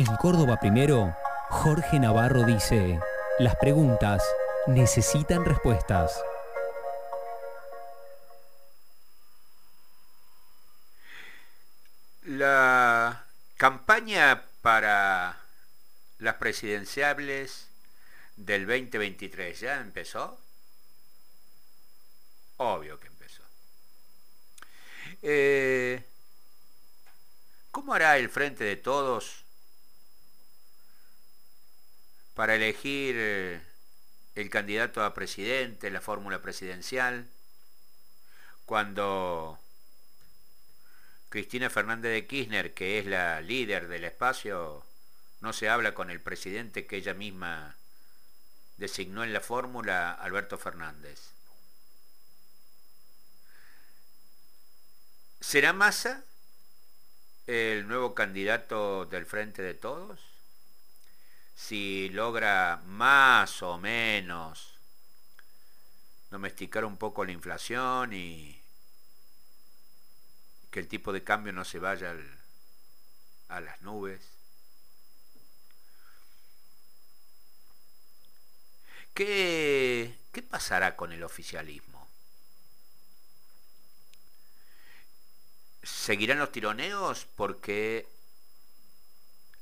En Córdoba Primero, Jorge Navarro dice, las preguntas necesitan respuestas. La campaña para las presidenciables del 2023 ya empezó. Obvio que empezó. Eh, ¿Cómo hará el Frente de Todos para elegir eh, el candidato a presidente, la fórmula presidencial, cuando Cristina Fernández de Kirchner, que es la líder del espacio, no se habla con el presidente que ella misma designó en la fórmula, Alberto Fernández. ¿Será Massa el nuevo candidato del Frente de Todos? Si logra más o menos domesticar un poco la inflación y que el tipo de cambio no se vaya a las nubes. ¿Qué, ¿Qué pasará con el oficialismo? ¿Seguirán los tironeos porque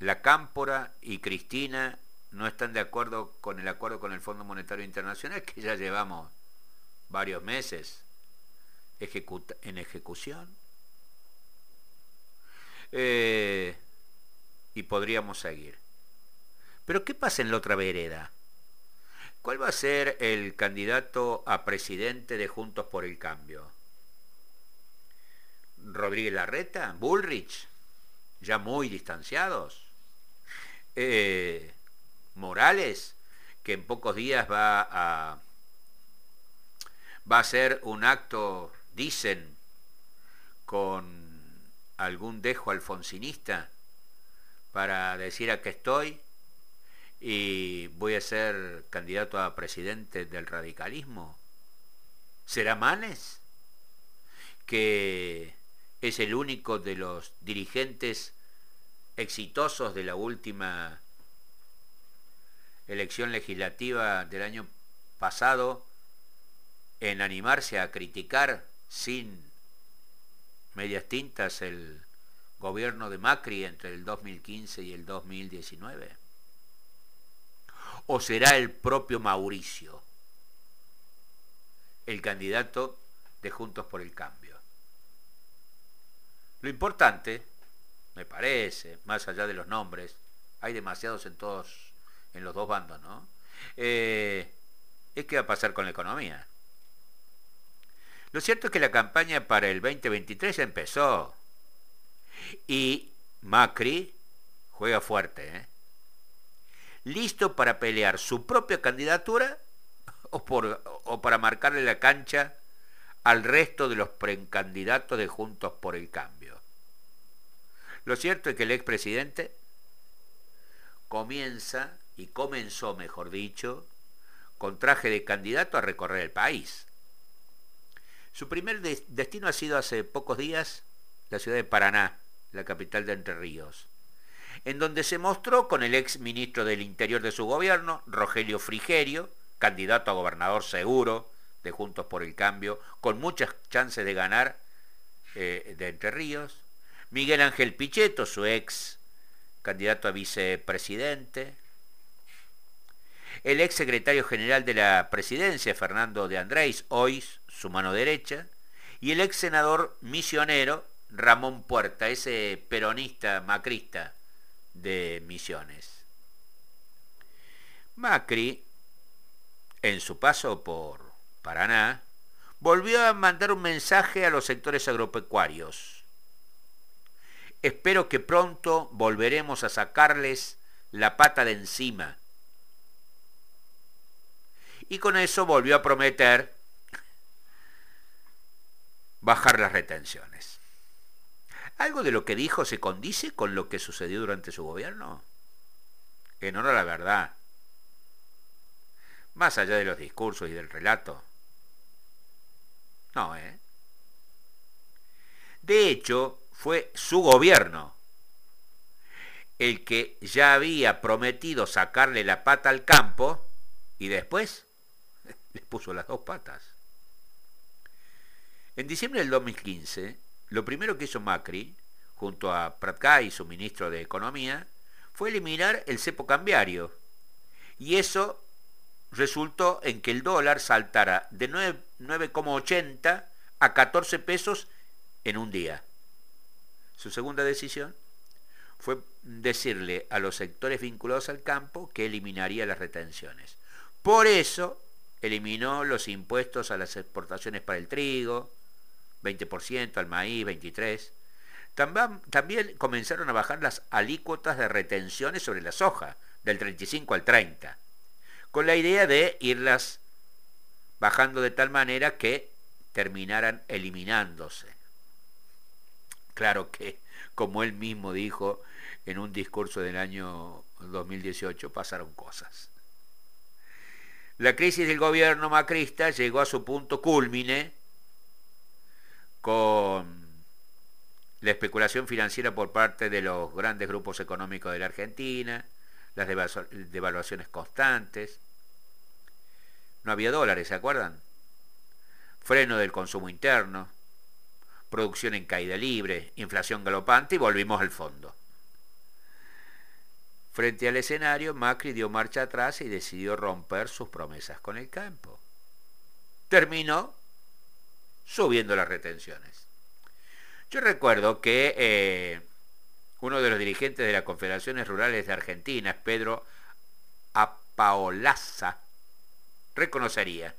la Cámpora y Cristina no están de acuerdo con el acuerdo con el Fondo Monetario Internacional que ya llevamos varios meses en ejecución? Eh, y podríamos seguir. Pero ¿qué pasa en la otra vereda? ¿Cuál va a ser el candidato a presidente de Juntos por el Cambio? Rodríguez Larreta, Bullrich, ya muy distanciados. Eh, Morales, que en pocos días va a, va a hacer un acto, dicen, con algún dejo alfonsinista para decir a qué estoy y voy a ser candidato a presidente del radicalismo? ¿Será Manes? Que es el único de los dirigentes exitosos de la última elección legislativa del año pasado en animarse a criticar sin medias tintas el gobierno de Macri entre el 2015 y el 2019? ¿O será el propio Mauricio el candidato de Juntos por el Cambio? Lo importante, me parece, más allá de los nombres, hay demasiados en todos, en los dos bandos, ¿no? Eh, es qué va a pasar con la economía. Lo cierto es que la campaña para el 2023 ya empezó. Y Macri juega fuerte, ¿eh? listo para pelear su propia candidatura o, o para marcarle la cancha al resto de los precandidatos de Juntos por el Cambio. Lo cierto es que el expresidente comienza, y comenzó, mejor dicho, con traje de candidato a recorrer el país. Su primer destino ha sido hace pocos días la ciudad de Paraná, la capital de Entre Ríos, en donde se mostró con el ex ministro del Interior de su gobierno, Rogelio Frigerio, candidato a gobernador seguro de Juntos por el Cambio, con muchas chances de ganar eh, de Entre Ríos, Miguel Ángel Pichetto, su ex candidato a vicepresidente, el ex secretario general de la presidencia, Fernando de Andrés, hoy su mano derecha, y el ex senador misionero, Ramón Puerta, ese peronista macrista de Misiones. Macri, en su paso por Paraná, volvió a mandar un mensaje a los sectores agropecuarios. Espero que pronto volveremos a sacarles la pata de encima y con eso volvió a prometer bajar las retenciones. ¿Algo de lo que dijo se condice con lo que sucedió durante su gobierno? En honor a la verdad, más allá de los discursos y del relato. No, ¿eh? De hecho, fue su gobierno el que ya había prometido sacarle la pata al campo y después les puso las dos patas. En diciembre del 2015, lo primero que hizo Macri, junto a Pratkai, su ministro de Economía, fue eliminar el cepo cambiario. Y eso resultó en que el dólar saltara de 9,80 a 14 pesos en un día. Su segunda decisión fue decirle a los sectores vinculados al campo que eliminaría las retenciones. Por eso eliminó los impuestos a las exportaciones para el trigo, 20%, al maíz, 23%. También, comenzaron a bajar las alícuotas de retenciones sobre la soja, del 35 al 30, con la idea de irlas bajando de tal manera que terminaran eliminándose. Claro que, como él mismo dijo en un discurso del año 2018, pasaron cosas. La crisis del gobierno macrista llegó a su punto culmine con la especulación financiera por parte de los grandes grupos económicos de la Argentina, las devaluaciones constantes. No había dólares, ¿se acuerdan? Freno del consumo interno, producción en caída libre, inflación galopante y volvimos al fondo. Frente al escenario, Macri dio marcha atrás y decidió romper sus promesas con el campo. Terminó subiendo las retenciones. Yo recuerdo que eh, uno de los dirigentes de las Confederaciones Rurales de Argentina, Pedro Apaolaza, reconocería.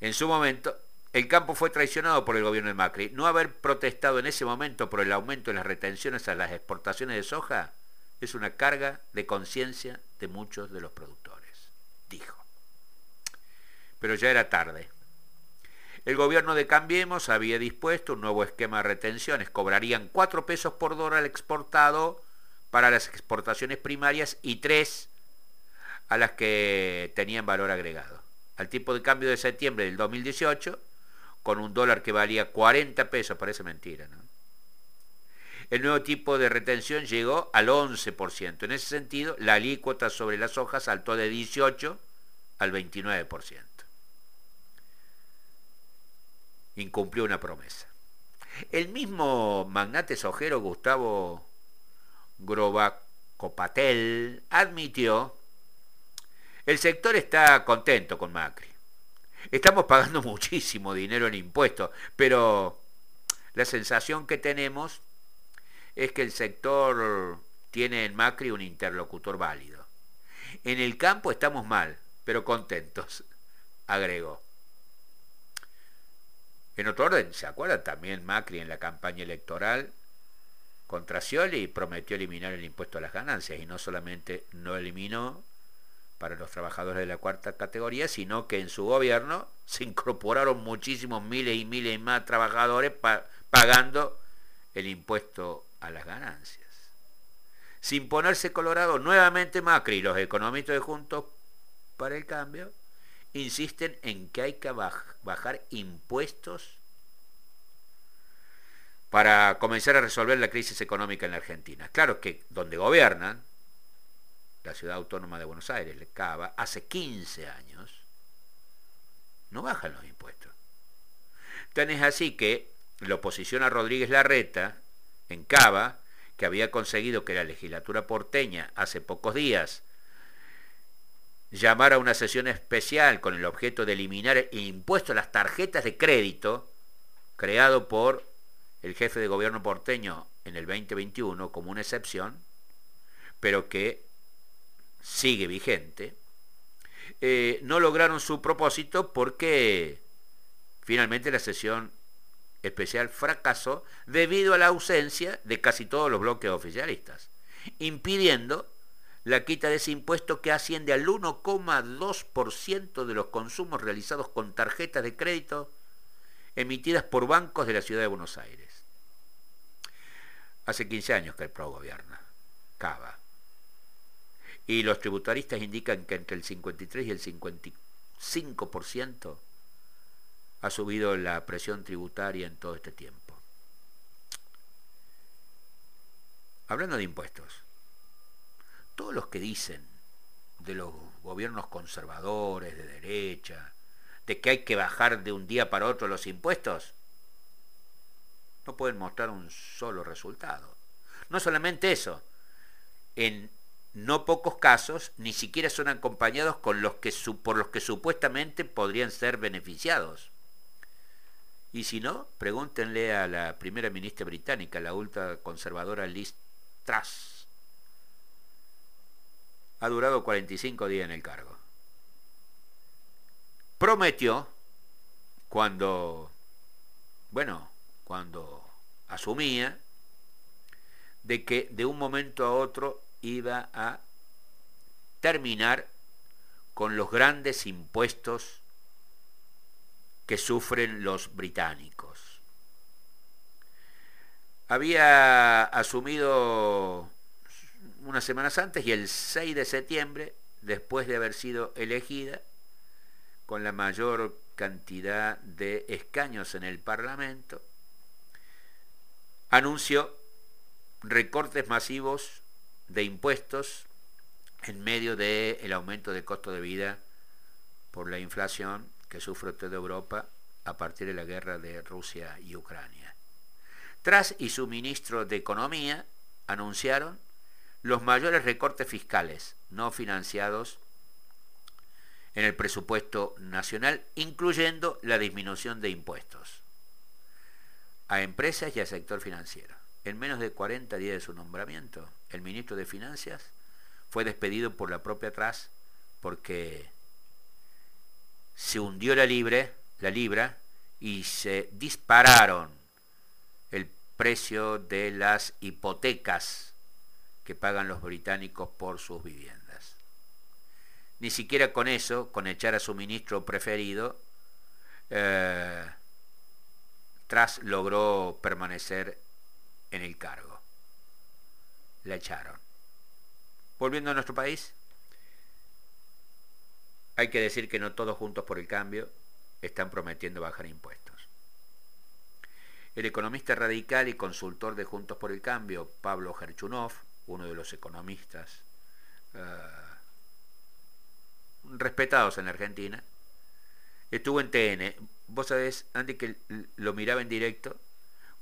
En su momento, el campo fue traicionado por el gobierno de Macri. No haber protestado en ese momento por el aumento de las retenciones a las exportaciones de soja es una carga de conciencia de muchos de los productores, dijo. Pero ya era tarde. El gobierno de Cambiemos había dispuesto un nuevo esquema de retenciones. Cobrarían 4 pesos por dólar exportado para las exportaciones primarias y 3 a las que tenían valor agregado. Al tipo de cambio de septiembre del 2018, con un dólar que valía 40 pesos, parece mentira, ¿no? El nuevo tipo de retención llegó al 11%. En ese sentido, la alícuota sobre las hojas saltó de 18 al 29%. Incumplió una promesa. El mismo magnate sojero Gustavo Grobacopatel admitió el sector está contento con Macri. Estamos pagando muchísimo dinero en impuestos, pero la sensación que tenemos es que el sector tiene en Macri un interlocutor válido. En el campo estamos mal, pero contentos, agregó. En otro orden, ¿se acuerdan también Macri en la campaña electoral contra Scioli prometió eliminar el impuesto a las ganancias y no solamente no eliminó para los trabajadores de la cuarta categoría, sino que en su gobierno se incorporaron muchísimos miles y miles más trabajadores pagando el impuesto a las ganancias. Sin ponerse colorado, nuevamente Macri y los economistas de Juntos para el Cambio insisten en que hay que bajar impuestos para comenzar a resolver la crisis económica en la Argentina. Claro que donde gobiernan, la ciudad autónoma de Buenos Aires, le Cava, hace 15 años, no bajan los impuestos. Tan es así que la oposición a Rodríguez Larreta en Cava, que había conseguido que la legislatura porteña hace pocos días llamara a una sesión especial con el objeto de eliminar el impuesto a las tarjetas de crédito creado por el jefe de gobierno porteño en el 2021 como una excepción, pero que sigue vigente, eh, no lograron su propósito porque finalmente la sesión especial fracasó debido a la ausencia de casi todos los bloques oficialistas, impidiendo la quita de ese impuesto que asciende al 1,2% de los consumos realizados con tarjetas de crédito emitidas por bancos de la ciudad de Buenos Aires. Hace 15 años que el PRO gobierna, Cava. Y los tributaristas indican que entre el 53 y el 55% ha subido la presión tributaria en todo este tiempo. hablando de impuestos, todos los que dicen de los gobiernos conservadores, de derecha, de que hay que bajar de un día para otro los impuestos, no pueden mostrar un solo resultado. No solamente eso, en no pocos casos ni siquiera son acompañados con los que, por los que supuestamente podrían ser beneficiados. Y si no, pregúntenle a la primera ministra británica, la ultraconservadora Liz Truss. Ha durado 45 días en el cargo. Prometió, cuando, bueno, cuando asumía, de que de un momento a otro iba a terminar con los grandes impuestos que sufren los británicos. Había asumido unas semanas antes y el 6 de septiembre, después de haber sido elegida, con la mayor cantidad de escaños en el Parlamento, anunció recortes masivos de impuestos en medio del aumento del costo de vida por la inflación que sufre toda Europa a partir de la guerra de Rusia y Ucrania. Tras y su ministro de Economía anunciaron los mayores recortes fiscales no financiados en el presupuesto nacional, incluyendo la disminución de impuestos a empresas y al sector financiero. En menos de 40 días de su nombramiento, el ministro de Finanzas fue despedido por la propia TRAS porque se hundió la, libra y se dispararon el precio de las hipotecas que pagan los británicos por sus viviendas. Ni siquiera con eso, con echar a su ministro preferido, eh, Tras logró permanecer en el cargo. La echaron. Volviendo a nuestro país, hay que decir que no todos juntos por el cambio están prometiendo bajar impuestos. El economista radical y consultor de Juntos por el Cambio, Pablo Gerchunov, uno de los economistas eh, respetados en la Argentina, estuvo en TN. Vos sabés, Andy, que lo miraba en directo,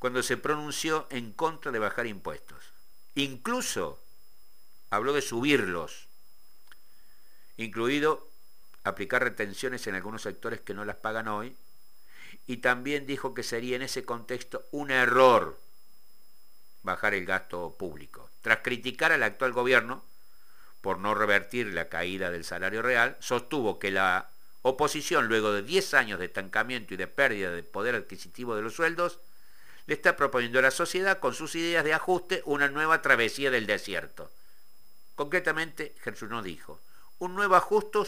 cuando se pronunció en contra de bajar impuestos. Incluso habló de subirlos, incluido aplicar retenciones en algunos sectores que no las pagan hoy, y también dijo que sería en ese contexto un error bajar el gasto público. Tras criticar al actual gobierno por no revertir la caída del salario real, sostuvo que la oposición, luego de 10 años de estancamiento y de pérdida de poder adquisitivo de los sueldos, le está proponiendo a la sociedad, con sus ideas de ajuste, una nueva travesía del desierto. Concretamente, Jesús dijo, un nuevo ajuste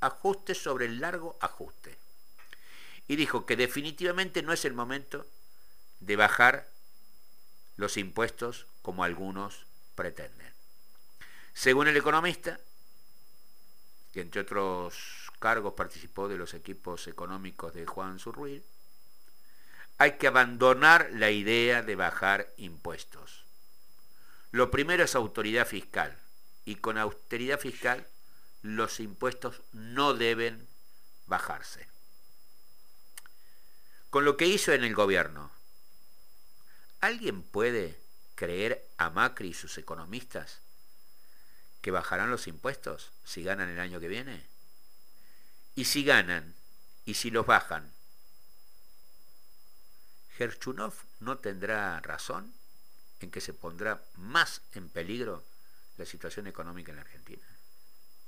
ajuste sobre el largo ajuste. Y dijo que definitivamente no es el momento de bajar los impuestos como algunos pretenden. Según el economista, que entre otros cargos participó de los equipos económicos de Juan Zurruil, hay que abandonar la idea de bajar impuestos. Lo primero es autoridad fiscal, y con austeridad fiscal los impuestos no deben bajarse. Con lo que hizo en el gobierno, ¿alguien puede creer a Macri y sus economistas que bajarán los impuestos si ganan el año que viene? Y si ganan, y si los bajan, Gerchunov no tendrá razón en que se pondrá más en peligro la situación económica en la Argentina.